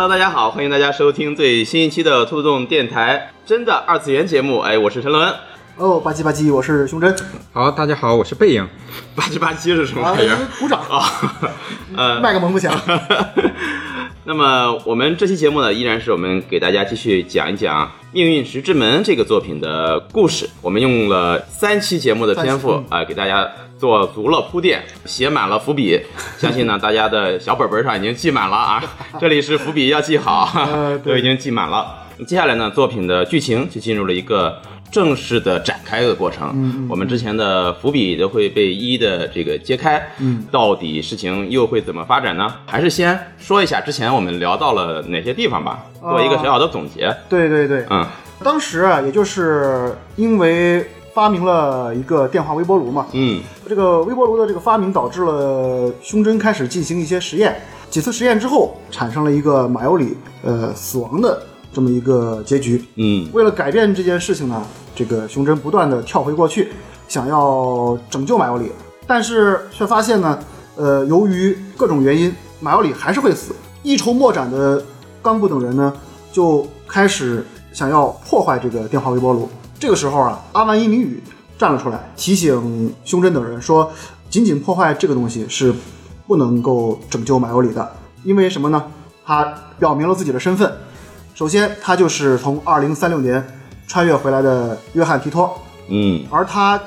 Hello，大家好，欢迎大家收听最新一期的兔子洞电台真的二次元节目。哎，我是陈伦。哦，吧唧吧唧，我是胸针。好，大家好，我是背影。吧唧吧唧是什么啊玩意儿？，鼓掌啊，呃，麦克风不响。那么我们这期节目呢，依然是我们给大家继续讲一讲《命运石之门》这个作品的故事。我们用了三期节目的篇幅啊、给大家做足了铺垫，写满了伏笔。相信呢，大家的小本本上已经记满了啊。这里是伏笔要记好，都已经记满了。接下来呢，作品的剧情就进入了一个正式的展开的过程。嗯我们之前的伏笔都会被一一的这个揭开。嗯，到底事情又会怎么发展呢？还是先说一下之前我们聊到了哪些地方吧，做一个小小的总结。对对对，嗯，当时啊，也就是因为发明了一个电话微波炉嘛，嗯这个微波炉的这个发明导致了胸针开始进行一些实验，几次实验之后，产生了一个马尤里呃死亡的这么一个结局。嗯为了改变这件事情呢，这个胸针不断的跳回过去，想要拯救马尤里，但是却发现呢，呃，由于各种原因，马尤里还是会死。一筹莫展的冈部等人呢，就开始想要破坏这个电话微波炉。这个时候啊，阿万一明宇站了出来，提醒胸针等人说，仅仅破坏这个东西是不能够拯救马尤里的，因为什么呢？他表明了自己的身份，首先，他就是从二零三六年穿越回来的约翰提托，嗯而他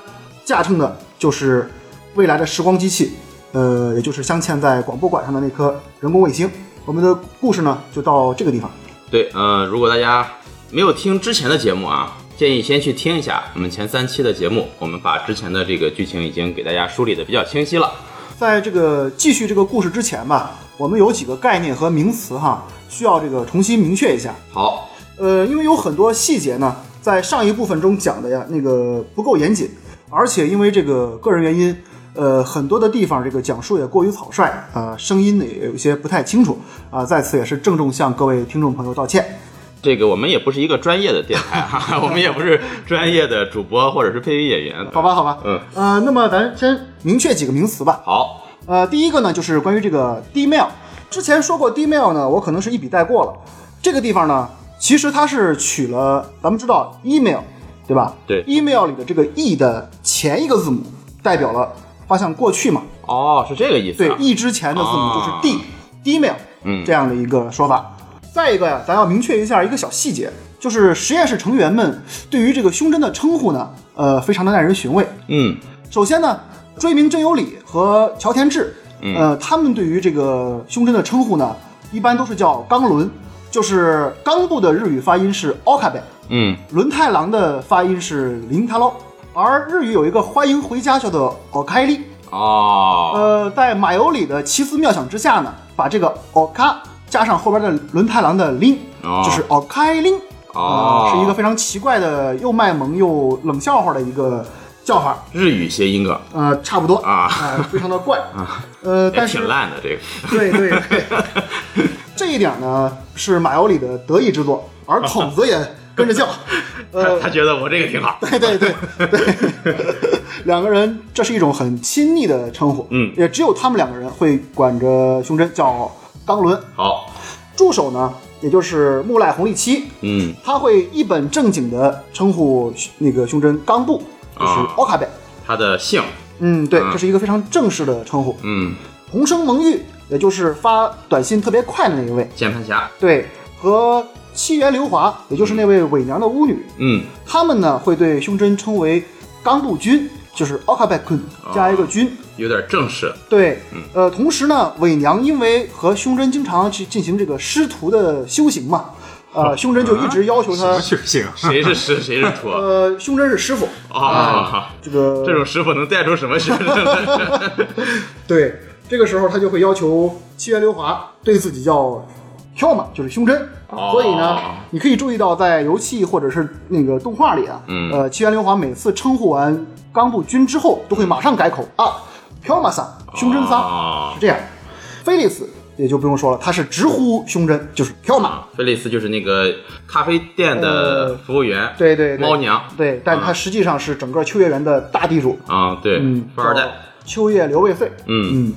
驾乘的就是未来的时光机器，呃，也就是镶嵌在广播馆上的那颗人工卫星。我们的故事呢，就到这个地方。对，呃，如果大家没有听之前的节目啊，建议先去听一下我们前三期的节目，我们把之前的这个剧情已经给大家梳理的比较清晰了。在这个继续这个故事之前吧，我们有几个概念和名词哈，需要这个重新明确一下。好，呃，因为有很多细节呢，在上一部分中讲的呀，那个不够严谨，而且因为这个个人原因，呃，很多的地方这个讲述也过于草率啊、声音呢也有一些不太清楚啊、在此也是郑重向各位听众朋友道歉。这个我们也不是一个专业的电台哈，我们也不是专业的主播或者是配音演员。好吧，好吧，嗯，呃，那么咱先明确几个名词吧。好，呃，第一个呢就是关于这个 D-mail，之前说过 D-mail 呢，我可能是一笔带过了。这个地方呢，其实它是取了咱们知道 email，对吧？对，email 里的这个 e 的前一个字母代表了发向过去嘛，哦，是这个意思、对啊。，e 之前的字母就是啊 d，d-mail，嗯这样的一个说法。再一个呀，咱要明确一下一个小细节，就是实验室成员们对于这个胸针的称呼呢，呃，非常的耐人寻味。嗯。首先呢，追名真由里和乔田志，呃，他们对于这个胸针的称呼呢，一般都是叫冈伦，就是冈部的日语发音是 okabe，嗯。轮太郎的发音是林太郎，而日语有一个欢迎回家叫做 okairi，哦，呃，在马由里的奇思妙想之下呢，把这个 oka 加上后边的轮太郎的林，哦。就是哦。呃是一个非常奇怪的又卖萌又冷笑话的一个叫法。日语谐音梗呃，差不多啊。呃非常的怪。啊。呃，但是挺烂的这个。对对对，这一点呢是马由里的得意之作，而孔子也跟着叫，呃 他，他觉得我这个挺好。对对对对，两个人这是一种很亲昵的称呼，嗯。也只有他们两个人会管着胸针叫冈伦，好，助手呢也就是木赖弘利七，嗯。他会一本正经的称呼那个胸针冈部，就是啊 okabe，、他的姓，嗯，对，嗯这是一个非常正式的称呼。嗯，红生萌玉，也就是发短信特别快的那一位，键盘侠，对，和七原流华，也就是那位伪娘的巫女，嗯。他们呢会对胸针称为冈部君，就是 okabe kun 加一个君。有点正式。对，呃，同时呢，伪娘因为和胸针经常去进行这个师徒的修行嘛，呃，胸针就一直要求他，修行。谁是师，谁是徒？呃，胸针是师傅，啊，这个这种师傅能带出什么学生来？对，这个时候他就会要求七原流华对自己叫跳嘛，就是胸针。哦所以呢，你可以注意到在游戏或者是那个动画里啊，嗯呃，七原流华每次称呼完冈部君之后，都会马上改口啊，飘马桑，胸针桑，啊是这样。菲利斯也就不用说了，他是直呼胸针，就是飘马。啊，菲利斯就是那个咖啡店的呃服务员，对对对，猫娘，对，但他实际上是整个秋叶原的大地主，啊，对嗯，，富二代，秋叶刘卫穗，嗯，嗯，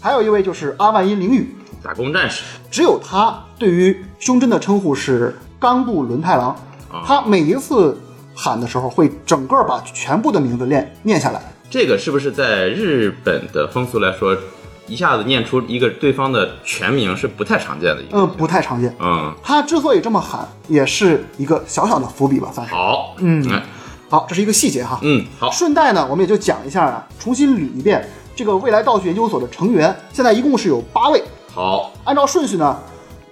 还有一位就是阿万因灵宇，打工战士，只有他对于胸针的称呼是冈部伦太郎，他每一次喊的时候会整个把全部的名字念念下来。这个是不是在日本的风俗来说，一下子念出一个对方的全名是不太常见的一个？嗯，不太常见。嗯，他之所以这么喊，也是一个小小的伏笔吧，算是。好，嗯哎好，这是一个细节哈。嗯，好，顺带呢，我们也就讲一下啊，重新捋一遍这个未来道具研究所的成员，现在一共是有八位。好按照顺序呢，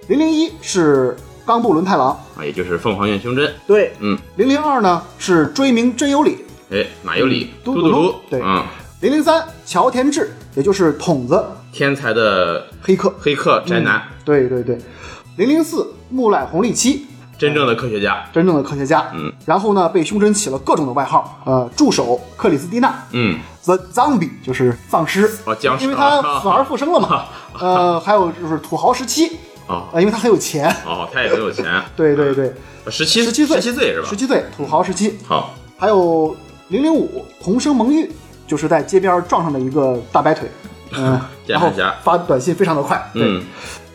零零一是冈部伦太郎，啊，也就是凤凰院胸针。对，嗯，零零二呢是追名真有理，哎，马尤里，嘟嘟嘟对嗯，零零三乔田智，也就是筒子天才的黑客，黑客宅男，对对对，零零四木濑红利七，真正的科学家。真正的科学家，嗯，然后呢被胸针起了各种的外号，呃，助手克里斯蒂娜嗯，，The Zombie 就是丧尸，哦僵尸因为他啊死而复生了嘛，呃，还有就是土豪时期，哦。呃，因为他很有钱，哦，他也很有钱。对对对，十七十七岁，十七岁是吧？十？七岁，土豪时期，好，还有零零五同生萌玉，就是在街边撞上的一个大白腿，嗯、然后发短信非常的快。对，嗯，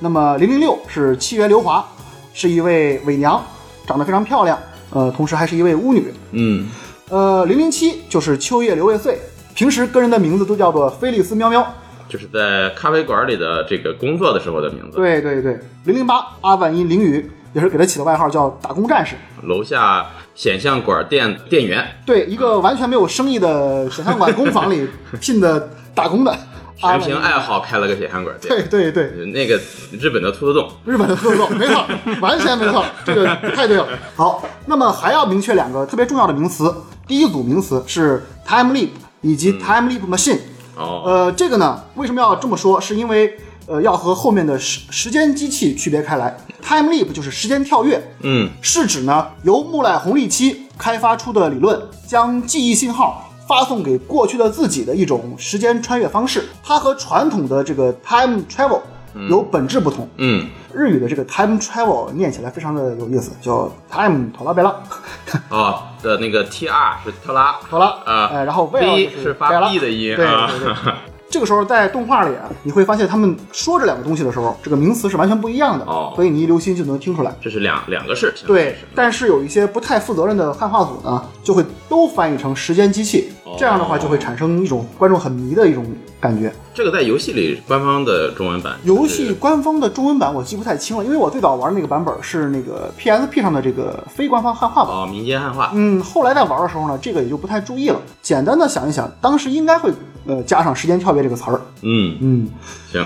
那么零零六是七原流华，是一位伪娘，长得非常漂亮，呃，同时还是一位巫女。嗯，呃，零零七就是秋叶流未穗，平时跟人的名字都叫做菲利斯喵喵。就是在咖啡馆里的这个工作的时候的名字。，对对对，零零八阿万因绫羽也是给他起的外号叫打工战士。楼下显像管店店员，对，一个完全没有生意的显像管工坊里聘的打工的 全凭爱好开了个显像管店。对对对，那个日本的兔子洞，日本的兔子洞，没错，完全没错，这个太对了。好，那么还要明确两个特别重要的名词，第一组名词是 time leap 以及 time leap machine。哦，呃，这个呢，为什么要这么说？是因为呃，要和后面的时时间机器区别开来。time leap 就是时间跳跃，嗯，是指呢由木濑红利期开发出的理论，将记忆信号发送给过去的自己的一种时间穿越方式。它和传统的这个 time travel 有本质不同。嗯，日语的这个 time travel 念起来非常的有意思，叫 time 拖拉贝拉，哦的那个 T R 是特拉，好了，啊哎，然后 well 是发 B 的音对啊对对。这个时候在动画里啊，你会发现他们说这两个东西的时候，这个名词是完全不一样的，哦所以你一留心就能听出来。这是两两个事情，对，但是有一些不太负责任的汉化组呢，就会都翻译成时间机器，哦这样的话就会产生一种观众很迷的一种感觉。这个在游戏里官方的中文版，游戏官方的中文版我记不太清了，因为我最早玩那个版本是那个 PSP 上的这个非官方汉化版。哦民间汉化，嗯，后来在玩的时候呢，这个也就不太注意了。简单的想一想，当时应该会呃加上时间跳跃这个词儿。嗯，嗯，行，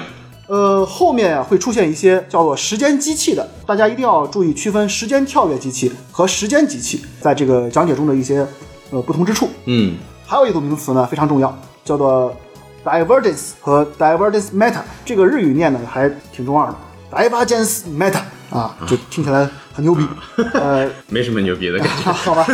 呃，后面啊会出现一些叫做时间机器的，大家一定要注意区分时间跳跃机器和时间机器在这个讲解中的一些呃不同之处。嗯，还有一组名词呢非常重要，叫做 divergence 和 divergence meta。这个日语念的还挺中二的，divergence meta 啊，就听起来很牛逼。呃，没什么牛逼的感觉，好吧，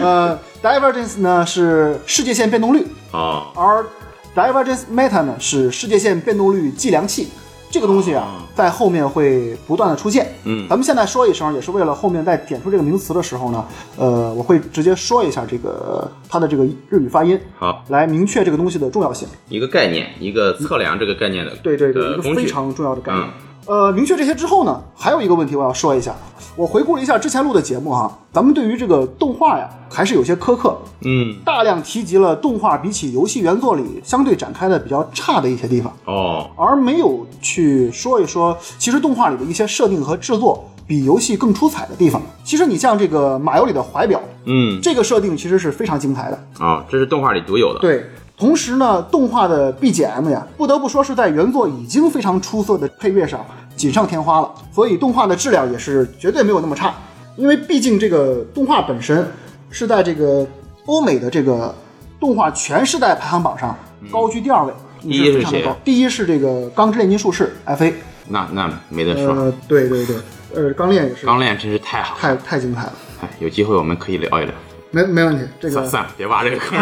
呃，divergence 呢是世界线变动率，啊，而 divergence meta 呢是世界线变动率计量器。这个东西啊，在后面会不断的出现。嗯咱们现在说一声，也是为了后面在点出这个名词的时候呢，呃，我会直接说一下这个它的这个日语发音，好，来明确这个东西的重要性。一个概念，一个测量这个概念的，对对对，一个非常重要的概念。嗯呃，明确这些之后呢，还有一个问题我要说一下。我回顾了一下之前录的节目哈，咱们对于这个动画呀，还是有些苛刻，嗯，大量提及了动画比起游戏原作里相对展开的比较差的一些地方，哦，而没有去说一说，其实动画里的一些设定和制作比游戏更出彩的地方。其实你像这个马游里的怀表，嗯，这个设定其实是非常精彩的。哦，这是动画里独有的，对，同时呢，动画的 BGM 呀，不得不说是在原作已经非常出色的配乐上锦上添花了，所以动画的质量也是绝对没有那么差。因为毕竟这个动画本身是在这个欧美的这个动画全世代排行榜上高居第二位，第一是谁非常的高。第一是这个《钢之炼金术士》FA，那那没得说，呃，对对对，呃，钢炼也是。钢炼真是太好，太太精彩了，哎，有机会我们可以聊一聊。没没问题，这个算算了，别挖这个坑。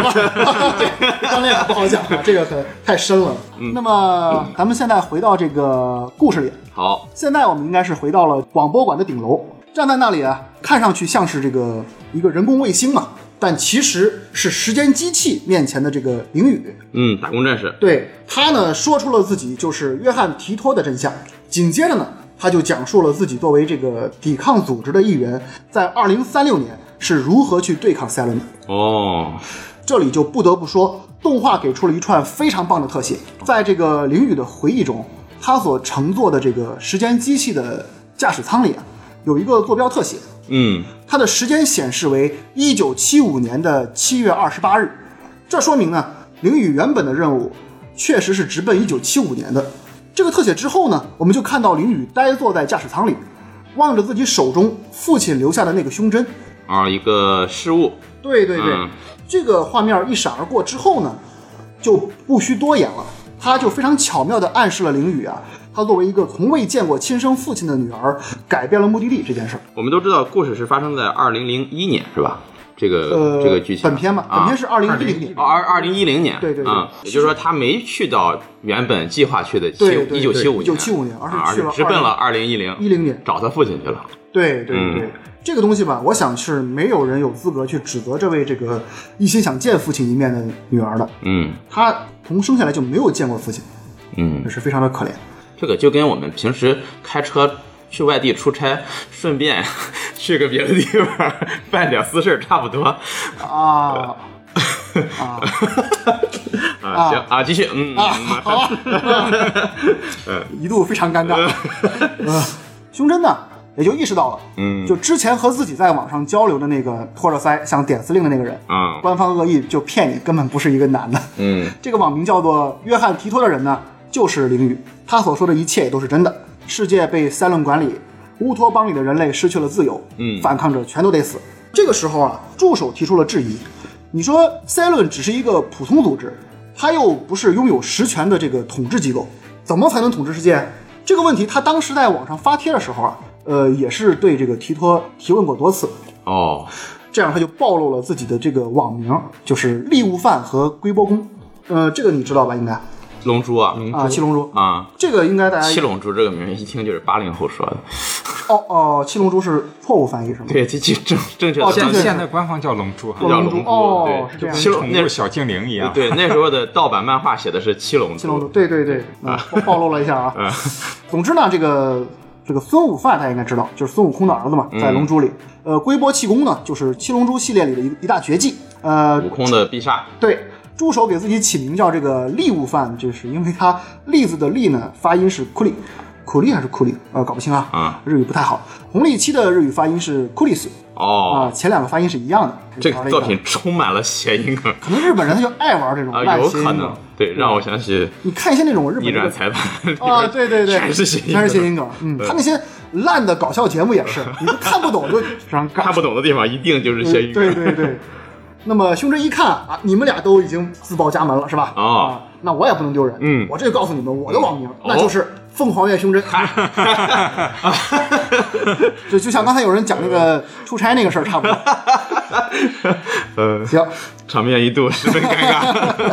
钢炼不好讲啊，这个可太深了。那么咱们现在回到这个故事里，好，现在我们应该是回到了广播馆的顶楼，站在那里啊，看上去像是这个一个人工卫星嘛，但其实是时间机器面前的这个林宇。嗯，打工战士，对他呢，说出了自己就是约翰提托的真相。紧接着呢，他就讲述了自己作为这个抵抗组织的一员，在二零三六年是如何去对抗赛伦的。哦，这里就不得不说，动画给出了一串非常棒的特写。在这个凌雨的回忆中，他所乘坐的这个时间机器的驾驶舱里啊，有一个坐标特写，嗯，它的时间显示为一九七五年的七月二十八日。这说明呢，凌雨原本的任务确实是直奔一九七五年的。这个特写之后呢，我们就看到凌雨呆坐在驾驶舱里，望着自己手中父亲留下的那个胸针。啊，一个失误，对对对，嗯。这个画面一闪而过之后呢，就不需多言了，他就非常巧妙地暗示了凌雨啊，他作为一个从未见过亲生父亲的女儿，改变了目的地这件事儿。我们都知道故事是发生在二零零一年，是吧？这个、呃，这个剧情，本片嘛，啊。本片是二零一零年。哦，二二零一零年，对对对。啊，也就是说他没去到原本计划去的七对对一九七五年，1975年而是啊去了直奔了二零一零一零年。找他父亲去了。对对嗯。对，这个东西吧，我想是没有人有资格去指责这位这个一心想见父亲一面的女儿的。嗯她从生下来就没有见过父亲，嗯这，是非常的可怜。这个就跟我们平时开车去外地出差，顺便 去个别的地方办点私事差不多。啊 啊啊，行啊，继续，嗯，啊！嗯好啊，一度非常尴尬。呃，胸针呢也就意识到了，嗯就之前和自己在网上交流的那个托着腮想点司令的那个人，啊，官方恶意就骗你，根本不是一个男的。嗯 这个网名叫做约翰提托的人呢，就是凌雨，他所说的一切也都是真的。世界被塞伦管理，乌托邦里的人类失去了自由，嗯反抗者全都得死。这个时候啊，助手提出了质疑，你说塞伦只是一个普通组织，他又不是拥有实权的这个统治机构，怎么才能统治世界？这个问题他当时在网上发帖的时候啊，呃，也是对这个提托提问过多次。哦，这样他就暴露了自己的这个网名，就是利物犯和龟波公。呃，这个你知道吧？应该龙珠啊，啊，七龙珠。啊，这个应该大家七龙珠这个名儿一听就是八零后说的，哦哦，七龙珠是错误翻译是吗？对，这这正正确的现现在官方叫龙珠哈，叫龙珠哦是这对，样七龙那宠物小精灵一样。对那时候的盗版漫画写的是七龙珠，七龙珠，对对对，嗯，暴暴露了一下啊。总之呢，这个这个孙悟饭大家应该知道，就是孙悟空的儿子嘛，在龙珠里。呃，龟波气功呢，就是七龙珠系列里的一一大绝技。呃悟，空的必杀，对，助手给自己起名叫这个利悟饭，就是因为他栗子的栗呢发音是库里，苦力还是库里？呃，搞不清啊，啊日语不太好。红利期的日语发音是库里斯啊，哦，前两个发音是一样的。这个作品充满了谐音梗可能日本人他就爱玩这种啊，烂谐音梗有可能，对，让我想起你看一些那种日本逆转的裁判啊，对对对，全是谐音梗，全是谐音梗。嗯，他那些烂的搞笑节目也是，你都看不懂就非常。看不懂的地方一定就是谐音梗，对对对。那么胸针一看啊，你们俩都已经自报家门了，是吧？哦啊，那我也不能丢人。嗯我这就告诉你们我的网名，那就是凤凰院胸针。就就像刚才有人讲那个出差那个事儿差不多。呃，行，场面一度十分尴尬。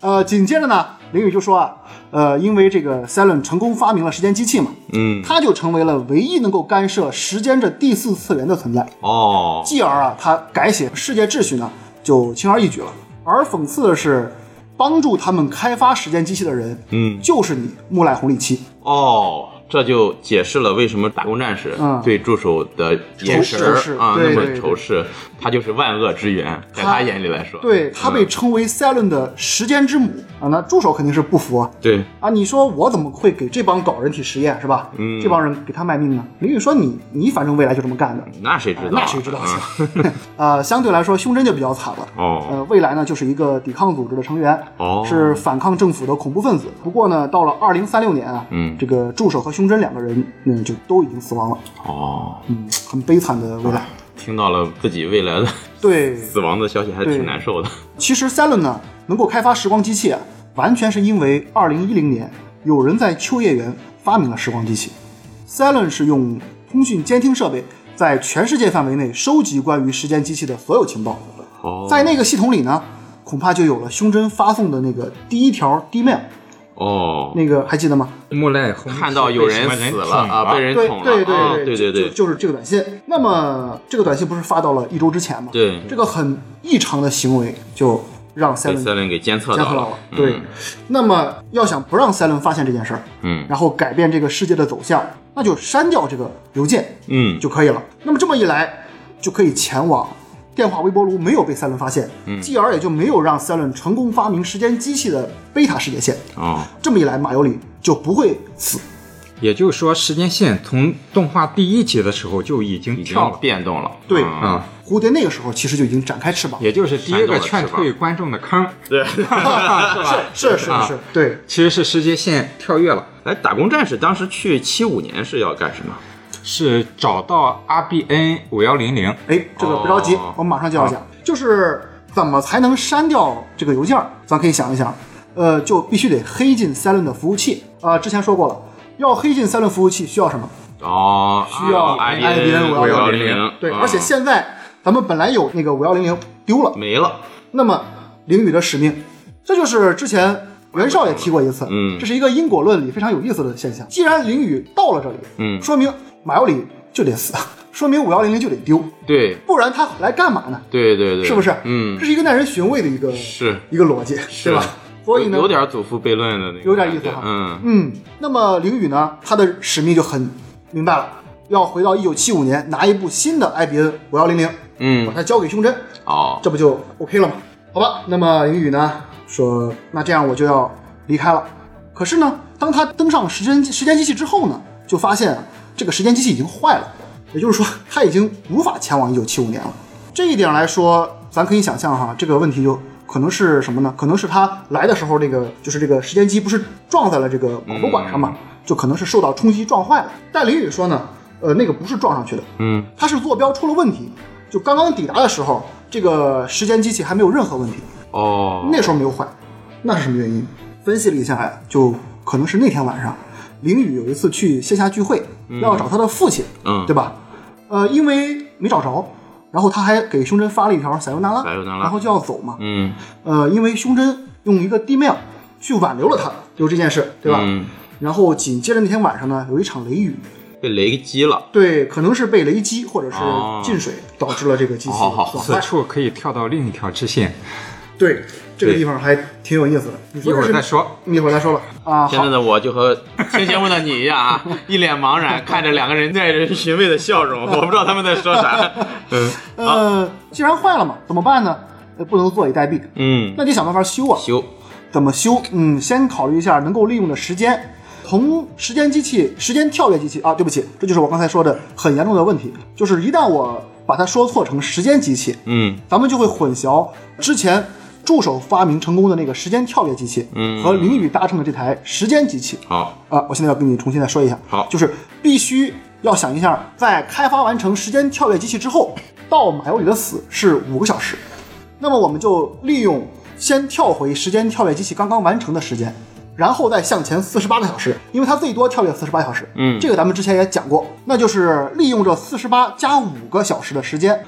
呃，紧接着呢，林宇就说啊，呃，因为这个 Cylon 成功发明了时间机器嘛，嗯，他就成为了唯一能够干涉时间这第四次元的存在。哦，继而啊，他改写世界秩序呢，就轻而易举了。而讽刺的是，帮助他们开发时间机器的人，嗯，就是你木赖红利七。哦，这就解释了为什么打工战士嗯对助手的眼神啊那么仇视，他就是万恶之源，在他他眼里来说，对他被嗯称为 Cylon 的时间之母啊，那助手肯定是不服啊。对，啊，你说我怎么会给这帮搞人体实验是吧？嗯这帮人给他卖命呢？林宇说你你反正未来就这么干的，那谁知道啊？那谁知道嗯呃，相对来说，胸针就比较惨了。哦呃，未来呢就是一个抵抗组织的成员，哦是反抗政府的恐怖分子。不过呢，到了二零三六年啊，嗯这个助手和胸针两个人，嗯，就都已经死亡了。哦，嗯，很悲惨的未来。听到了自己未来的对，死亡的消息，还对挺难受的。其实呢能够开发时光机器啊，完全是因为二零一零年有人在秋叶原发明了时光机器。Cylon 是用通讯监听设备在全世界范围内收集关于时间机器的所有情报。哦，在那个系统里呢，恐怕就有了胸针发送的那个第一条 D mail，哦，那个还记得吗？木赖红看到有人死了啊，被人对捅了，对对对啊对对对，就就是这个短信。那么这个短信不是发到了一周之前吗？对这个很异常的行为就让赛伦被赛伦给监测到了监测到了。。对，那么要想不让赛伦发现这件事儿，嗯然后改变这个世界的走向，那就删掉这个邮件嗯就可以了。那么这么一来，就可以前往电话微波炉没有被赛伦发现，嗯继而也就没有让赛伦成功发明时间机器的贝塔世界线。哦，这么一来，马尤里就不会死。也就是说，时间线从动画第一集的时候就已经跳了变动了。对嗯啊、蝴蝶那个时候其实就已经展开翅膀，也就是第一个劝退观众的坑，对。是吧？是是是是，对，其实是时间线跳跃了，哎，打工战士当时去七五年是要干什么？是找到 RBN 五幺零零，哎，这个不着急哦，我们马上就要讲，就是怎么才能删掉这个邮件儿？咱可以想一想，呃，就必须得黑进 Silent 的服务器。啊、之前说过了，要黑进 Silent 服务器需要什么？哦，需要 IBN 五幺零零。对，啊。而且现在咱们本来有那个五幺零零丢了，没了。那么凌宇的使命，这就是之前袁绍也提过一次，嗯。这是一个因果论里非常有意思的现象。既然凌宇到了这里，嗯。说明马尤里就得死，说明五幺零零就得丢，对。不然他来干嘛呢？对对对，是不是？嗯。这，是一个耐人寻味的一个是。一个逻辑，对吧？所以呢，有有点祖父悖论的那个，有点意思哈。嗯。嗯，那么凌宇呢，他的使命就很明白了，要回到一九七五年拿一部新的 IBN 五幺零零，嗯。把嗯，它交给胸针，哦，这不就 OK 了吗？好吧，那么林宇呢说，那这样我就要离开了。可是呢，当他登上时间时间机器之后呢，就发现啊，这个时间机器已经坏了，也就是说，它已经无法前往一九七五年了。这一点来说，咱可以想象哈，这个问题就可能是什么呢？可能是他来的时候，这个就是这个时间机不是撞在了这个广播管上嘛，就可能是受到冲击撞坏了。但林宇说呢，呃，那个不是撞上去的，嗯，它是坐标出了问题，就刚刚抵达的时候，这个时间机器还没有任何问题，哦，那时候没有坏，那是什么原因？分析了一下呀，就可能是那天晚上，凌宇有一次去线下聚会，要找他的父亲，嗯。对吧？呃，因为没找着，然后他还给胸针发了一条撒尤那拉，然后就要走嘛。嗯。呃，因为胸针用一个 D mail 去挽留了他，就这件事，对吧？嗯，然后紧接着那天晚上呢，有一场雷雨，被雷击了，对，可能是被雷击或者是哦。进水导致了这个机器好好好。损坏。此处可以跳到另一条支线，对，这个地方还挺有意思的。你一会儿再说。一会儿再说吧。啊，现在，的我就和听节目的你一样啊，一脸茫然看着两个人耐人寻味的笑容，我不知道他们在说啥。嗯呃，既然坏了嘛，怎么办呢？呃不能坐以待毙，嗯，那得想办法修啊。修怎么修？嗯，先考虑一下能够利用的时间。同时间机器、时间跳跃机器啊，对不起，这就是我刚才说的很严重的问题，就是一旦我把它说错成时间机器，嗯咱们就会混淆之前助手发明成功的那个时间跳跃机器，嗯。和林宇搭乘的这台时间机器。好。啊，我现在要跟你重新再说一下，好。就是必须要想一下，在开发完成时间跳跃机器之后，到马尤里的死是五个小时，那么我们就利用先跳回时间跳跃机器刚刚完成的时间，然后再向前四十八个小时，因为它最多跳跃四十八小时，嗯。这个咱们之前也讲过，那就是利用这四十八加五个小时的时间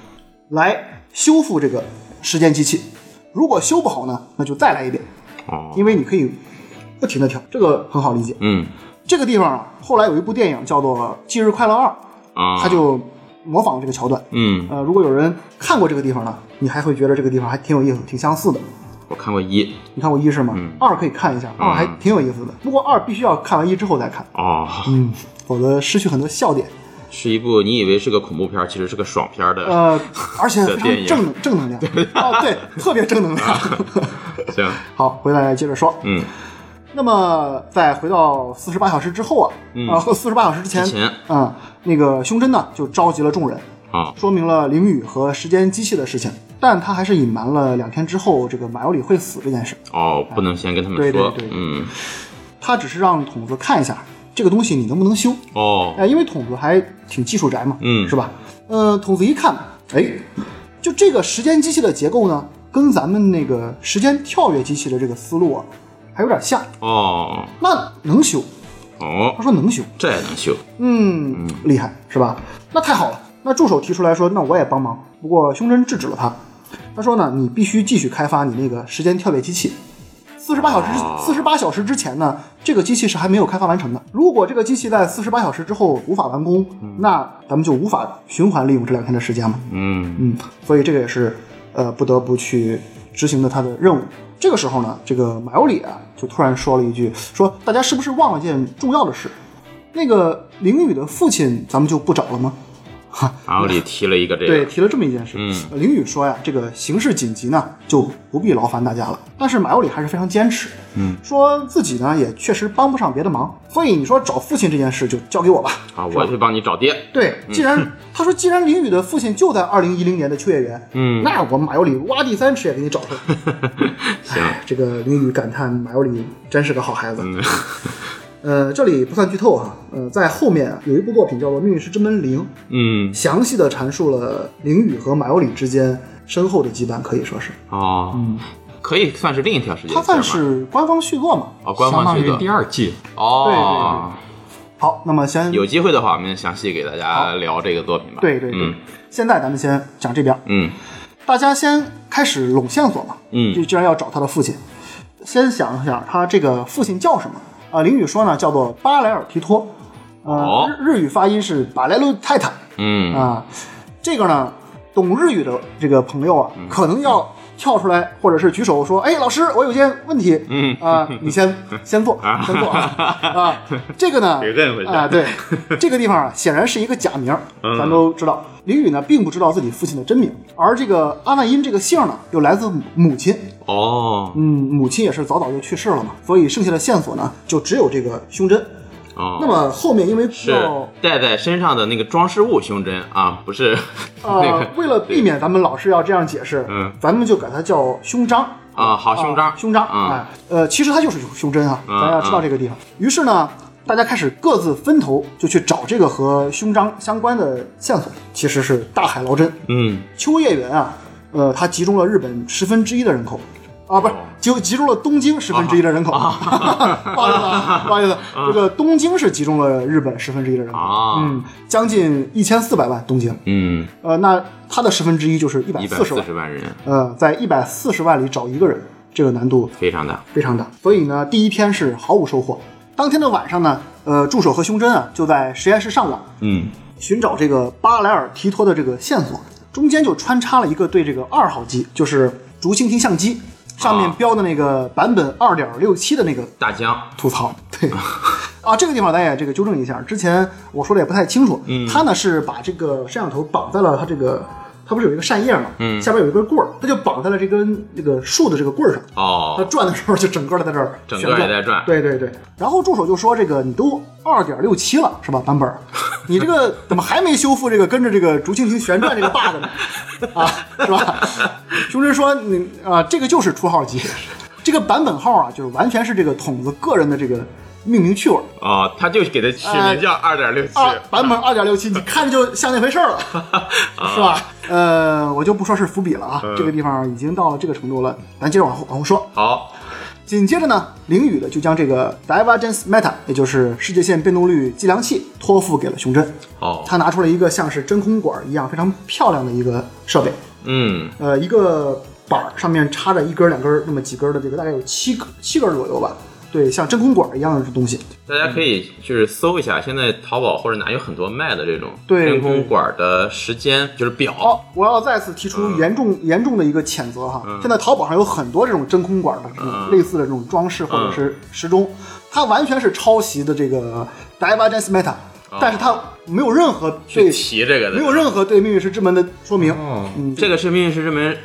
来修复这个时间机器，如果修不好呢，那就再来一遍，哦因为你可以不停的跳，这个很好理解。嗯这个地方啊，后来有一部电影叫做《忌日快乐二》，啊，它就模仿了这个桥段。嗯，呃，如果有人看过这个地方呢，你还会觉得这个地方还挺有意思，挺相似的。我看过一你看过一是吗？嗯二可以看一下，二还挺有意思的。不过二必须要看完一之后再看，哦，嗯，否则失去很多笑点。是一部你以为是个恐怖片，其实是个爽片的。呃，而且非常正正能量。哦，对，特别正能量。行，好，回来接着说。嗯那么在回到四十八小时之后啊，嗯啊，和四十八小时之前，之前嗯，那个胸针呢就召集了众人，啊，说明了淋雨和时间机器的事情，但他还是隐瞒了两天之后这个马尤里会死这件事。哦，不能先跟他们说对，对对嗯，他只是让筒子看一下这个东西你能不能修，哦，哎，因为筒子还挺技术宅嘛，嗯是吧？呃、筒子一看，哎，就这个时间机器的结构呢，跟咱们那个时间跳跃机器的这个思路啊，还有点像，哦，那能修。哦他，说能修，这也能修，嗯，厉害是吧？那太好了。那助手提出来说，那我也帮忙。不过胸针制止了他，他说呢，你必须继续开发你那个时间跳跃机器。四十八小时哦四十八小时之前呢，这个机器是还没有开发完成的。如果这个机器在四十八小时之后无法完工，那咱们就无法循环利用这两天的时间嘛。嗯嗯，所以这个也是呃不得不去执行的他的任务。这个时候呢，这个马尤里啊就突然说了一句：“说大家是不是忘了件重要的事？那个凌雨的父亲，咱们就不找了吗？”哈，马有里提了一个这个对，提了这么一件事。嗯呃凌雨说呀，这个形势紧急呢，就不必劳烦大家了。但是马有里还是非常坚持，嗯，说自己呢也确实帮不上别的忙，所以你说找父亲这件事就交给我吧。啊，我去帮你找爹。对，既然、他说，既然林宇的父亲就在二零一零年的秋叶原，嗯那我马有里挖地三尺也给你找出来。行，哎，这个林宇感叹马有里真是个好孩子。嗯 呃，这里不算剧透哈，呃，在后面啊有一部作品叫做《命运石之门零》，嗯，详细的阐述了凌雨和马有里之间深厚的羁绊，可以说是，哦，可以算是另一条世界它算？是官方续作嘛。哦，官方续作当于第二季。哦。对对对好，那么先有机会的话，我们详细给大家聊这个作品吧。对对对，嗯现在咱们先讲这边，嗯大家先开始拢线索嘛。嗯就既然要找他的父亲，先想想他这个父亲叫什么啊？凌雨说呢，叫做巴莱尔提托，呃，哦日日语发音是巴莱鲁泰坦嗯啊。这个呢，懂日语的这个朋友啊，嗯可能要跳出来，或者是举手说：“哎，老师，我有件问题。”嗯啊，你先 先坐，先坐啊 啊。这个呢 啊，对，这个地方啊，显然是一个假名，嗯咱都知道。林宇呢，并不知道自己父亲的真名，而这个阿难因这个姓呢，又来自母亲。哦嗯，母亲也是早早就去世了嘛，所以剩下的线索呢，就只有这个胸针。哦，那么后面因为是要戴在身上的那个装饰物胸针啊，不是 那呃个，为了避免咱们老是要这样解释，嗯，咱们就改它叫胸章。啊，好胸章啊，胸章，嗯哎，呃，其实它就是胸针啊，嗯大家要知道这个地方。于是呢，大家开始各自分头就去找这个和胸章相关的线索，其实是大海捞针。嗯秋叶原啊，呃，它集中了日本十分之一的人口。啊，不是，集集中了东京十分之一的人口。不好意思啊，不好意思，这个东京是集中了日本十分之一的人口。啊嗯，将近一千四百万东京。嗯，呃，那它的十分之一就是一百一百四十万。四十万人，呃，在一百四十万里找一个人，这个难度非常大。非常大。所以呢，第一天是毫无收获。当天的晚上呢，呃，助手和胸针啊就在实验室上网嗯寻找这个巴莱尔提托的这个线索，中间就穿插了一个对这个二号机，就是竹蜻蜓相机上面啊标的那个版本二点六七的那个大疆吐槽。对。啊，这个地方咱也这个纠正一下，之前我说的也不太清楚。嗯，他呢是把这个摄像头绑在了他这个，它不是有一个扇叶嘛，嗯，下边有一根棍儿，它就绑在了这根这个树的这个棍儿上。它哦，转的时候就整个的在这儿整旋个也在转对对对。然后助手就说：“这个你都二点六七了是吧，版本儿？你这个怎么还没修复这个跟着这个竹蜻蜓旋转这个 bug 呢？啊，是吧？”熊真说：“你啊，这个就是初号机，这个版本号啊，就是完全是这个筒子个人的这个命名趣味儿。哦，他就给他取名叫二点六七，版本二点六七，你看着就像那回事儿了，是吧？呃，我就不说是伏笔了啊，这个地方已经到了这个程度了，咱接着往后往后说。好，紧接着呢，凌雨的就将这个 divergence meta，也就是世界线变动率计量器，托付给了熊真。哦，他拿出了一个像是真空管一样非常漂亮的一个设备，嗯呃，一个板儿上面插着一根儿两根儿那么几根儿的这个，大概有七个七根儿左右吧。对，像真空管一样的东西。大家可以就是搜一下，现在淘宝或者哪有很多卖的这种对真空管的时间，就是表。哦，我要再次提出严重、严重的一个谴责哈！现在淘宝上有很多这种真空管的这种类似的这种装饰或者是时钟，它完全是抄袭的这个 Divergence Meta，、但是它没有任何对去提这个的，没有任何对命运石之门的说明，哦，嗯，这个是命运石之门首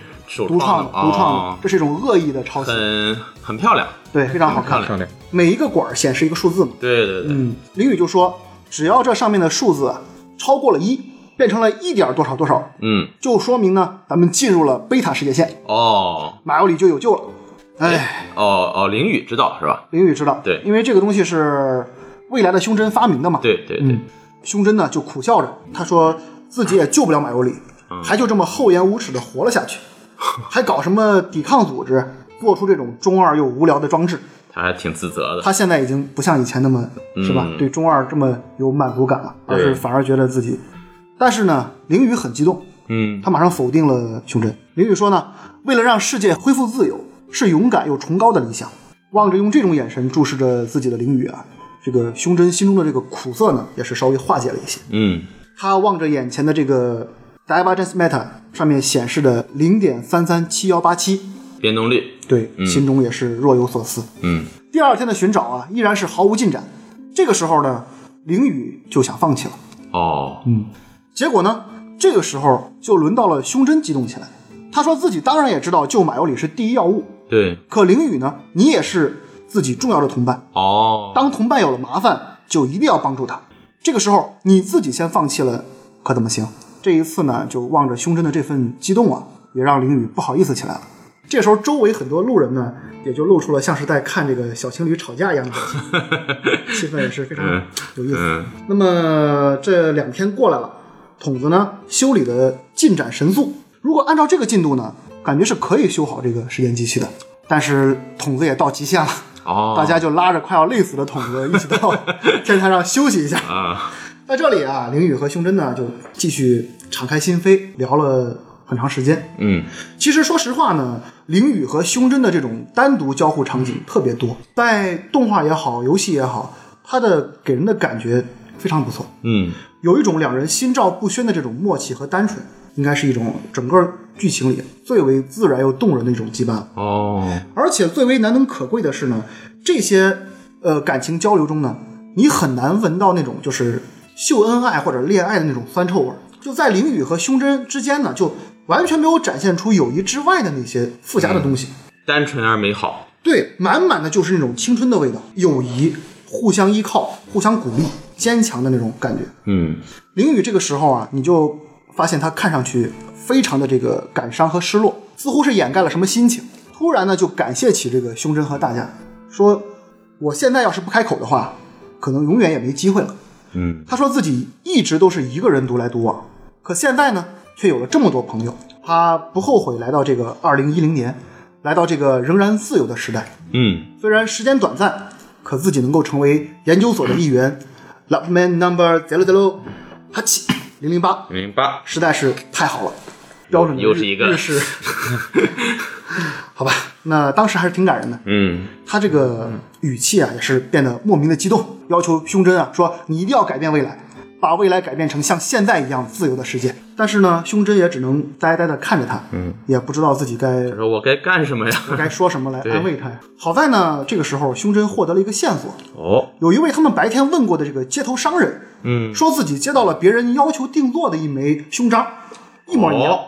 独创的的，独创的哦，这是一种恶意的抄袭，很很漂亮，对，非常好看。很漂亮。每一个管儿显示一个数字嘛，对对对，嗯，林宇就说，只要这上面的数字啊超过了一，变成了一点多少多少，嗯，就说明呢咱们进入了贝塔世界线，哦。马尤里就有救了。哎，哦哦，林宇知道是吧？林宇知道，对。因为这个东西是未来的胸针发明的嘛。，对对对，胸针呢就苦笑着，他说自己也救不了马尤里，还就这么厚颜无耻的活了下去，还搞什么抵抗组织，做出这种中二又无聊的装置。他还挺自责的。他现在已经不像以前那么、是吧，对中二这么有满足感了，而是反而觉得自己。但是呢，凌宇很激动，嗯他马上否定了胸针。凌宇说呢，为了让世界恢复自由，是勇敢又崇高的理想。望着用这种眼神注视着自己的凌宇啊，这个胸针心中的这个苦涩呢，也是稍微化解了一些。嗯他望着眼前的这个 Divergence Meta 上面显示的零点三三七幺八七，变动率，对，心中也是若有所思。嗯第二天的寻找啊，依然是毫无进展。这个时候呢，凌宇就想放弃了。哦，嗯结果呢，这个时候就轮到了胸针激动起来。他说自己当然也知道救马尤里是第一要务，对，可凌宇呢，你也是自己重要的同伴。哦，当同伴有了麻烦，就一定要帮助他。这个时候你自己先放弃了，可怎么行？这一次呢，就望着胸针的这份激动啊，也让林宇不好意思起来了。这时候，周围很多路人呢，也就露出了像是在看这个小情侣吵架一样的表情，气氛也是非常有意思。嗯那么这两天过来了，筒子呢修理的进展神速。如果按照这个进度呢，感觉是可以修好这个时间机器的。但是筒子也到极限了，哦，大家就拉着快要累死的筒子一起到 天台上休息一下。啊，在这里啊，凌宇和胸针呢就继续敞开心扉，聊了很长时间。嗯其实说实话呢，凌宇和胸针的这种单独交互场景特别多，在动画也好，游戏也好，它的给人的感觉非常不错，嗯有一种两人心照不宣的这种默契和单纯，应该是一种整个剧情里最为自然又动人的一种羁绊。哦，而且最为难能可贵的是呢，这些呃感情交流中呢，你很难闻到那种就是秀恩爱或者恋爱的那种酸臭味儿。就在林雨和胸针之间呢，就完全没有展现出友谊之外的那些附加的东西。单纯而美好，对，满满的就是那种青春的味道，友谊、互相依靠、互相鼓励、坚强的那种感觉。嗯林雨这个时候啊，你就发现他看上去非常的这个感伤和失落，似乎是掩盖了什么心情。突然呢，就感谢起这个胸针和大家，说：“我现在要是不开口的话，可能永远也没机会了。”嗯他说自己一直都是一个人独来独往，可现在呢，却有了这么多朋友。他不后悔来到这个二零一零年，来到这个仍然自由的时代。嗯虽然时间短暂，可自己能够成为研究所的一员，Love Man Number zero zero 八七零零八，零八，实在是太好了，标准又是一个日式。好吧，那当时还是挺感人的。嗯他这个语气啊，也是变得莫名的激动，要求胸针啊说：“你一定要改变未来，把未来改变成像现在一样自由的世界。”但是呢，胸针也只能呆呆的看着他，嗯，也不知道自己该说我该干什么呀？我 该说什么来安慰他呀。好在呢，这个时候胸针获得了一个线索，哦，有一位他们白天问过的这个街头商人，嗯，说自己接到了别人要求定做的一枚胸章，一模一样。哦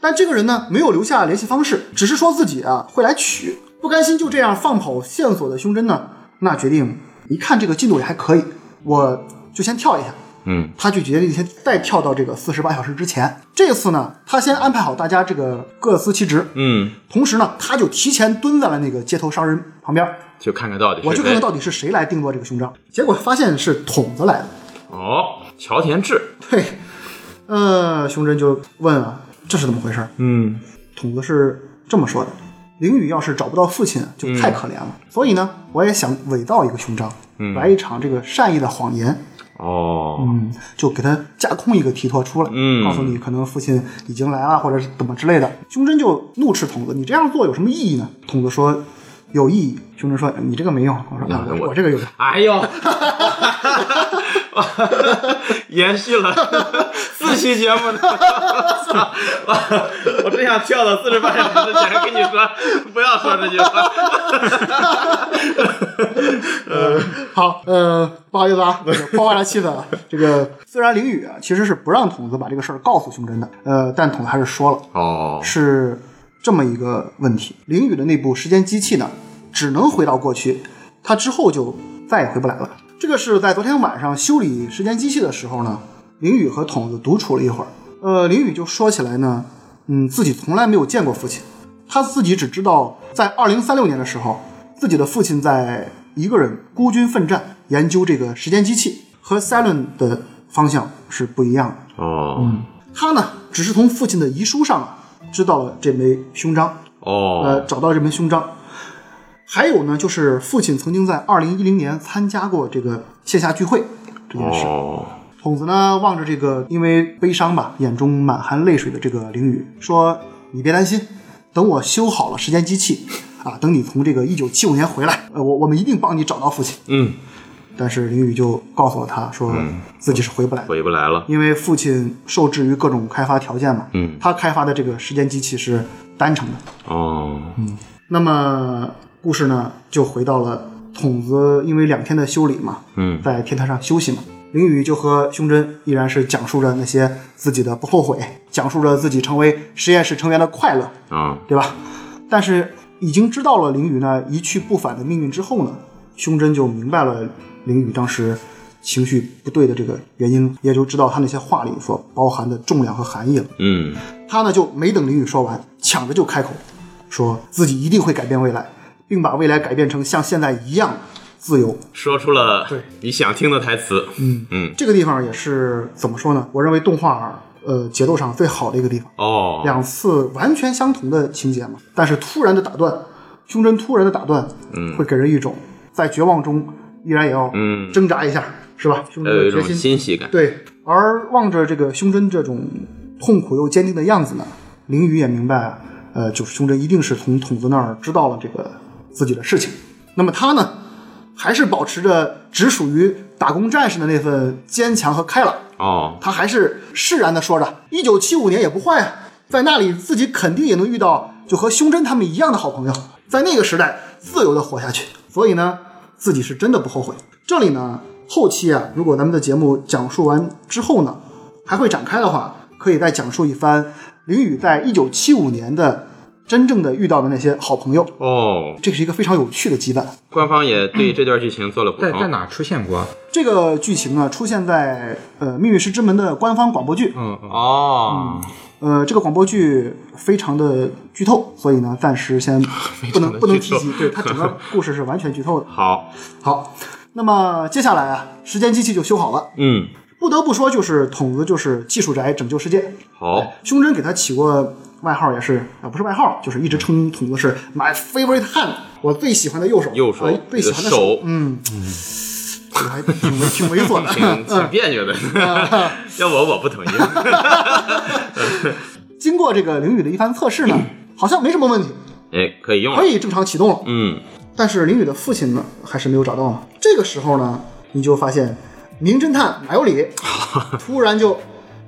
但这个人呢，没有留下联系方式，只是说自己啊会来取。不甘心就这样放跑线索的胸针呢，那决定一看这个进度也还可以，我就先跳一下。嗯他就决定先再跳到这个四十八小时之前。这次呢，他先安排好大家这个各司其职，嗯，同时呢，他就提前蹲在了那个街头商人旁边，就看看到底是我就看看到底是谁来定做这个胸章。结果发现是筒子来了。哦，乔田志，对，呃，胸针就问啊，这是怎么回事？嗯筒子是这么说的：凌雨要是找不到父亲，就太可怜了。所以呢，我也想伪造一个胸章，来一场这个善意的谎言。哦，嗯，就给他架空一个提托出来，嗯告诉你可能父亲已经来了，或者是怎么之类的。胸针就怒斥筒子：“你这样做有什么意义呢？”筒子说：“有意义。”胸针说：“你这个没用。”我说：“啊，我我这个有用。哎呦，延续了 四期节目呢，操！我真想跳到四十八小时之前跟你说，不要说这句话。呃好，呃，不好意思啊，这个破坏了气氛啊。这个虽然凌宇啊其实是不让筒子把这个事儿告诉胸针的，呃，但筒子还是说了。哦，是这么一个问题。凌宇的那部时间机器呢，只能回到过去，他之后就再也回不来了。这个是在昨天晚上修理时间机器的时候呢，林宇和筒子独处了一会儿。呃，林宇就说起来呢，嗯，自己从来没有见过父亲，他自己只知道在二零三六年的时候，自己的父亲在一个人孤军奋战，研究这个时间机器，和 Silent 的方向是不一样的。哦，嗯他呢，只是从父亲的遗书上啊，知道了这枚胸章，哦呃，哦，找到这枚胸章。还有呢，就是父亲曾经在二零一零年参加过这个线下聚会这件事。哦，筒子呢，望着这个因为悲伤吧，眼中满含泪水的这个凌雨，说：“你别担心，等我修好了时间机器啊，等你从这个一九七五年回来，呃，我我们一定帮你找到父亲。嗯，”但是林宇就告诉了他说自己是回不来的，回不来了。因为父亲受制于各种开发条件嘛，嗯，他开发的这个时间机器是单程的。哦，嗯那么故事呢，就回到了筒子因为两天的修理嘛，嗯在天台上休息嘛。林宇就和胸针依然是讲述着那些自己的不后悔，讲述着自己成为实验室成员的快乐，啊，对吧？但是已经知道了林宇呢一去不返的命运之后呢，胸针就明白了林宇当时情绪不对的这个原因，也就知道他那些话里所包含的重量和含义了。嗯，他呢就没等林宇说完，抢着就开口，说自己一定会改变未来，并把未来改变成像现在一样自由。说出了对你想听的台词。嗯嗯，这个地方也是怎么说呢？我认为动画呃节奏上最好的一个地方。哦，两次完全相同的情节嘛，但是突然的打断，胸针突然的打断，嗯，会给人一种在绝望中依然也要嗯挣扎一下，是吧？胸针要有一种的决心，欣喜感。对。而望着这个胸针这种痛苦又坚定的样子呢，凌宇也明白，呃，就是胸针一定是从筒子那儿知道了这个自己的事情。那么他呢，还是保持着只属于打工战士的那份坚强和开朗。哦，他还是释然的说着：“一九七五年也不坏啊，在那里自己肯定也能遇到就和胸针他们一样的好朋友，在那个时代自由的活下去。所以呢，自己是真的不后悔。这里呢，后期啊，如果咱们的节目讲述完之后呢，还会展开的话，可以再讲述一番林宇在一九七五年的真正的遇到的那些好朋友。哦，这是一个非常有趣的羁绊。官方也对这段剧情做了补充。在在哪出现过？这个剧情呢，出现在呃《命运石之门》的官方广播剧。嗯嗯，哦，呃，这个广播剧非常的剧透，所以呢，暂时先 不能不能提及。对，它整个故事是完全剧透的。好，好，那么接下来啊，时间机器就修好了。嗯，不得不说，就是筒子就是技术宅拯救世界。好，胸针给他起过外号，也是啊，不是外号，就是一直称筒子是 my favorite hand，我最喜欢的右手，右手呃最喜欢的手嗯还挺猥挺猥琐的。挺挺别扭的，要我我不同意。经过这个凌宇的一番测试呢，好像没什么问题，哎，可以用了可。以正常启动了。嗯，但是林宇的父亲呢，还是没有找到嘛。这个时候呢，你就发现名侦探马有里突然就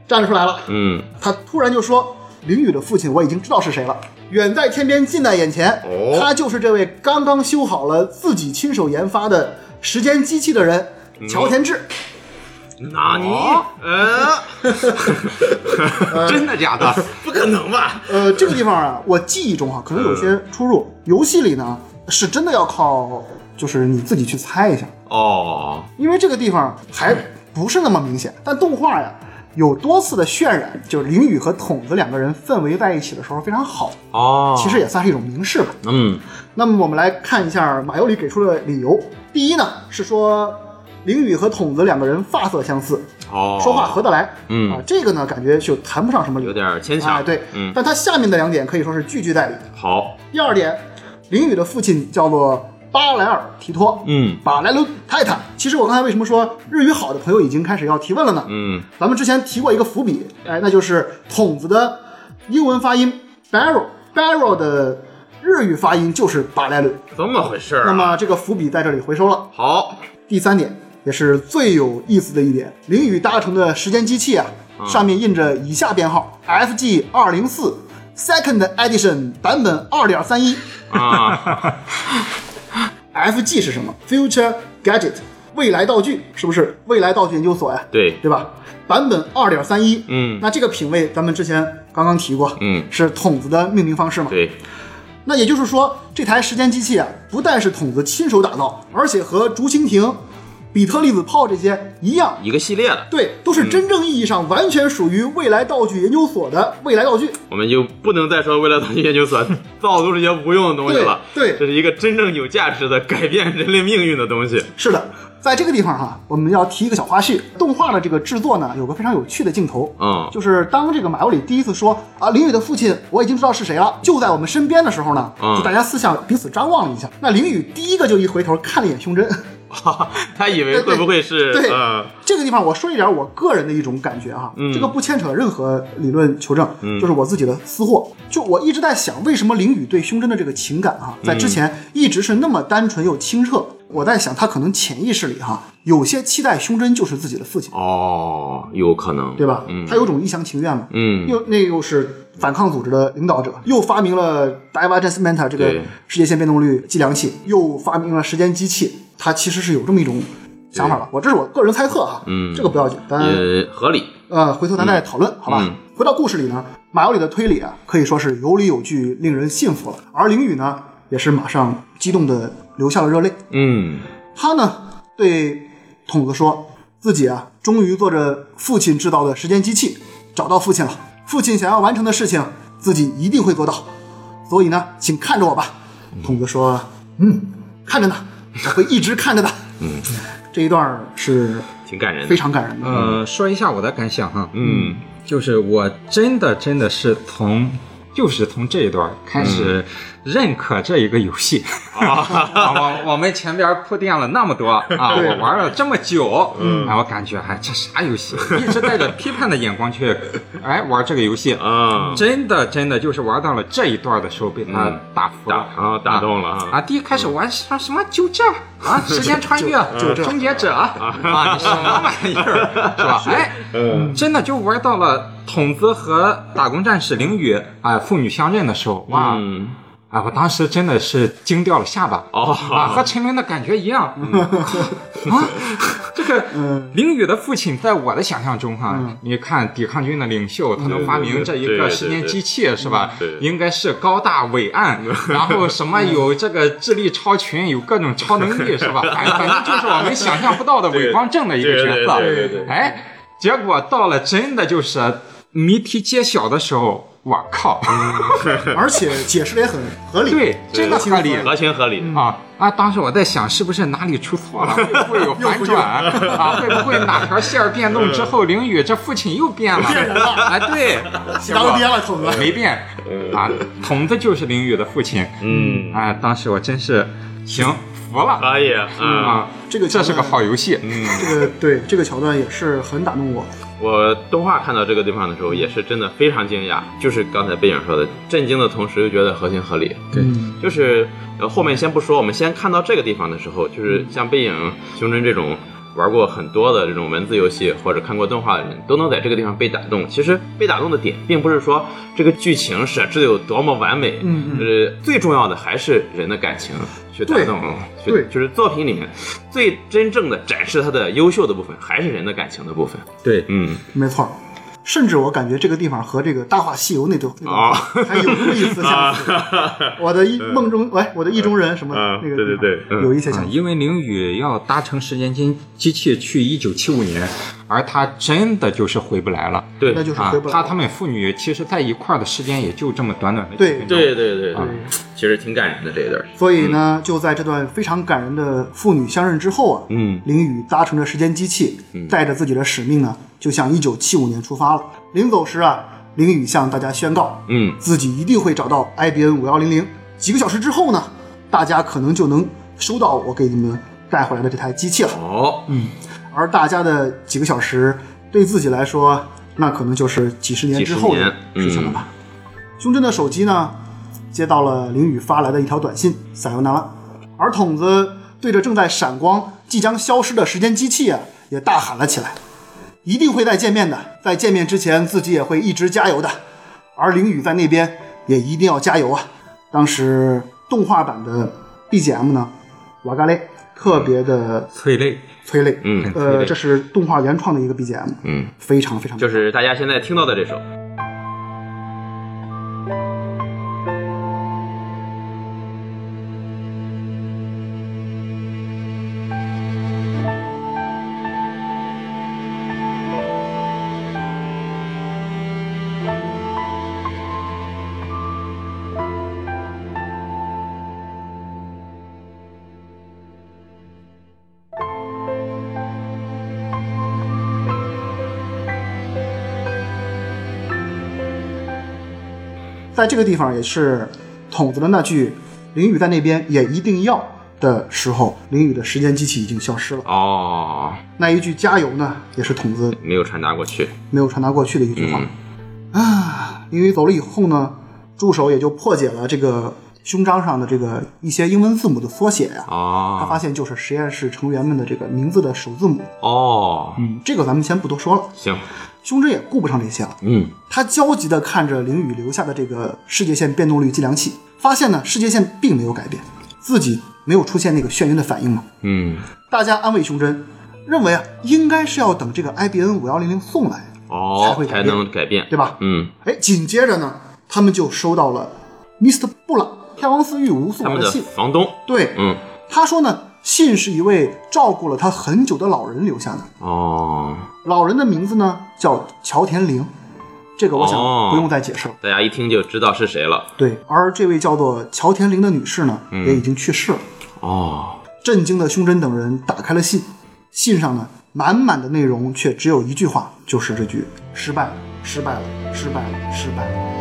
站出来了。嗯，他突然就说：“林宇的父亲，我已经知道是谁了，远在天边，近在眼前。哦他就是这位刚刚修好了自己亲手研发的时间机器的人，乔田志。纳尼？呃，真的假的？不可能吧？呃，这个地方啊，我记忆中啊、可能有些出入。游戏里呢，是真的要靠，就是你自己去猜一下。哦，因为这个地方还不是那么明显，但动画呀有多次的渲染，就是林宇和筒子两个人氛围在一起的时候非常好，哦，其实也算是一种明示吧。嗯，那么我们来看一下马尤里给出的理由。第一呢是说林宇和筒子两个人发色相似，哦，说话合得来，嗯啊，这个呢感觉就谈不上什么理由，有点牵强。哎，对，嗯，但他下面的两点可以说是句句在理。好，第二点，林宇的父亲叫做巴莱尔提托，嗯巴莱伦泰坦。其实我刚才为什么说日语好的朋友已经开始要提问了呢？嗯，咱们之前提过一个伏笔，哎，那就是筒子的英文发音 barrel，barrel 的日语发音就是巴莱鲁。怎么回事。那么这个伏笔在这里回收了。好，第三点也是最有意思的一点，林宇搭乘的时间机器啊，上面印着以下编号：FG 二零四 Second Edition 版本二点三一。啊，FG 是什么？Future Gadget，未来道具，是不是未来道具研究所呀？对，对吧？版本二点三一，嗯那这个品味咱们之前刚刚提过，嗯是筒子的命名方式嘛？对，那也就是说，这台时间机器啊，不但是筒子亲手打造，而且和竹蜻蜓、比特粒子炮这些一样，一个系列的，对，都是真正意义上完全属于未来道具研究所的未来道具。我们就不能再说未来道具研究所 造都是些无用的东西了。对对这是一个真正有价值的改变人类命运的东西。是的，在这个地方哈，我们要提一个小花絮，动画的这个制作呢，有个非常有趣的镜头。嗯，就是当这个马尤里第一次说啊，林宇的父亲我已经知道是谁了，就在我们身边的时候呢，嗯就大家四下彼此张望了一下。那林宇第一个就一回头看了一眼胸针，他以为会不会是对呃这个地方我说一点我个人的一种感觉哈，嗯这个不牵扯任何理论求证，就是我自己的私货。就我一直在想，为什么林宇对胸针的这个情感哈，在之前一直是那么单纯又清澈。我在想，他可能潜意识里哈，有些期待胸针就是自己的父亲，哦，有可能对吧？嗯他有种一厢情愿嘛。嗯又那又是反抗组织的领导者，又发明了 Divergence Manta 这个世界线变动率计量器，又发明了时间机器，他其实是有这么一种想法吧。我这是我个人猜测哈，嗯这个不要紧，咱也合理。呃回头咱再讨论，好吧？嗯回到故事里呢，马有里的推理啊，可以说是有理有据，令人信服了。而凌宇呢，也是马上激动的流下了热泪。嗯他呢对筒子说，自己啊终于坐着父亲制造的时间机器找到父亲了。父亲想要完成的事情，自己一定会做到。所以呢，请看着我吧。筒子说：“嗯，看着呢，我会一直看着的。”嗯，这一段是挺感人的。非常感人的。呃，说一下我的感想哈，嗯就是我真的真的是从，就是从这一段开始认可这一个游戏。啊，我我们前边铺垫了那么多啊，我玩了这么久，嗯，哎，我感觉还这啥游戏，一直带着 批判的眼光去，哎，玩这个游戏。啊，真的，真的就是玩到了这一段的时候，被他打服打了啊打动了啊。啊！第一开始玩什么什么就这啊，时间穿越，就这终结者啊，你什么玩意儿 是吧？哎，嗯真的就玩到了筒子和打工战士凌雨啊父女相认的时候，哇！嗯啊，我当时真的是惊掉了下巴。哦啊，和陈琳的感觉一样。啊，这个凌雨的父亲，在我的想象中哈，你看抵抗军的领袖，他能发明这一个时间机器是吧对？应该是高大伟岸，然后什么有这个智力超群，有各种超能力是吧？反反正就是我们想象不到的 伟光正的一个角色。对对对对对哎，结果到了真的就是谜题揭晓的时候，我靠！而且解释的也很合理。对，真的合理。合情合理。啊啊！当时我在想，是不是哪里出错了？会不会有反转 啊？会不会哪条线儿变动之后，凌雨这父亲又变了？变人了哎，对，当爹了，筒子。没变啊，筒子就是凌雨的父亲。嗯，哎，当时我真是行服了可以啊。啊！这个这是个好游戏。嗯这个对这个桥段也是很打动我。我动画看到这个地方的时候，也是真的非常惊讶，就是刚才背影说的，震惊的同时又觉得合情合理。对，就是呃后面先不说，我们先看到这个地方的时候，就是像背影、胸针这种玩过很多的这种文字游戏或者看过动画的人，都能在这个地方被打动。其实被打动的点，并不是说这个剧情设置的有多么完美，嗯呃，最重要的还是人的感情去打动，去对就是作品里面最真正的展示它的优秀的部分，还是人的感情的部分。对，嗯，没错，甚至我感觉这个地方和这个《大话西游》那段那段话还有那么一丝相似。我的意梦中，喂，我的意中人什么啊那个对对对有一些相，似。因为凌宇要搭乘时间机机器去一九七五年，而他真的就是回不来了。对那就是啊回不，来了。他他们父女其实在一块儿的时间也就这么短短的几对对对对对啊，其实挺感人的这一段。所以呢，就在这段非常感人的父女相认之后啊，嗯林宇搭乘着时间机器，带着自己的使命呢，就向一九七五年出发了。临走时啊，林宇向大家宣告，嗯，自己一定会找到 IBN 五幺零零。几个小时之后呢，大家可能就能收到我给你们带回来的这台机器了。哦，而大家的几个小时，对自己来说，那可能就是几十年之后的事情了吧。胸针的手机呢，接到了凌宇发来的一条短信：“撒由那拉。”而筒子对着正在闪光、即将消失的时间机器啊，也大喊了起来：“一定会再见面的，在见面之前，自己也会一直加油的。”而凌宇在那边也一定要加油啊！当时动画版的 BGM 呢，瓦嘎嘞特别的催泪。催泪，嗯呃，这是动画原创的一个 BGM，嗯，非常非常就是大家现在听到的这首。在这个地方也是筒子的那句“淋雨在那边也一定要”，的时候，林雨的时间机器已经消失了。哦，那一句加油呢，也是筒子没有传达过去。没有传达过去的一句话。嗯啊，林雨走了以后呢，助手也就破解了这个胸章上的这个一些英文字母的缩写呀、他哦发现就是实验室成员们的这个名字的首字母。哦，嗯，这个咱们先不多说了。行，胸针也顾不上这些了，嗯他焦急地看着凌宇留下的这个世界线变动率计量器，发现呢世界线并没有改变，自己没有出现那个眩晕的反应嘛。嗯，大家安慰胸针，认为啊应该是要等这个 IBN 五幺零零送来，才哦会，改才变能改变，对吧？嗯，哎，紧接着呢，他们就收到了 Mr. 布朗天王寺玉无送来的信。房东，对，嗯，他说呢，信是一位照顾了他很久的老人留下的，哦，老人的名字呢叫乔田玲，这个我想哦不用再解释了。大家一听就知道是谁了。对，而这位叫做乔田玲的女士呢，也已经去世了。哦，震惊的胸针等人打开了信，信上呢满满的内容却只有一句话，就是这句：失败了，失败了，失败了，失败了。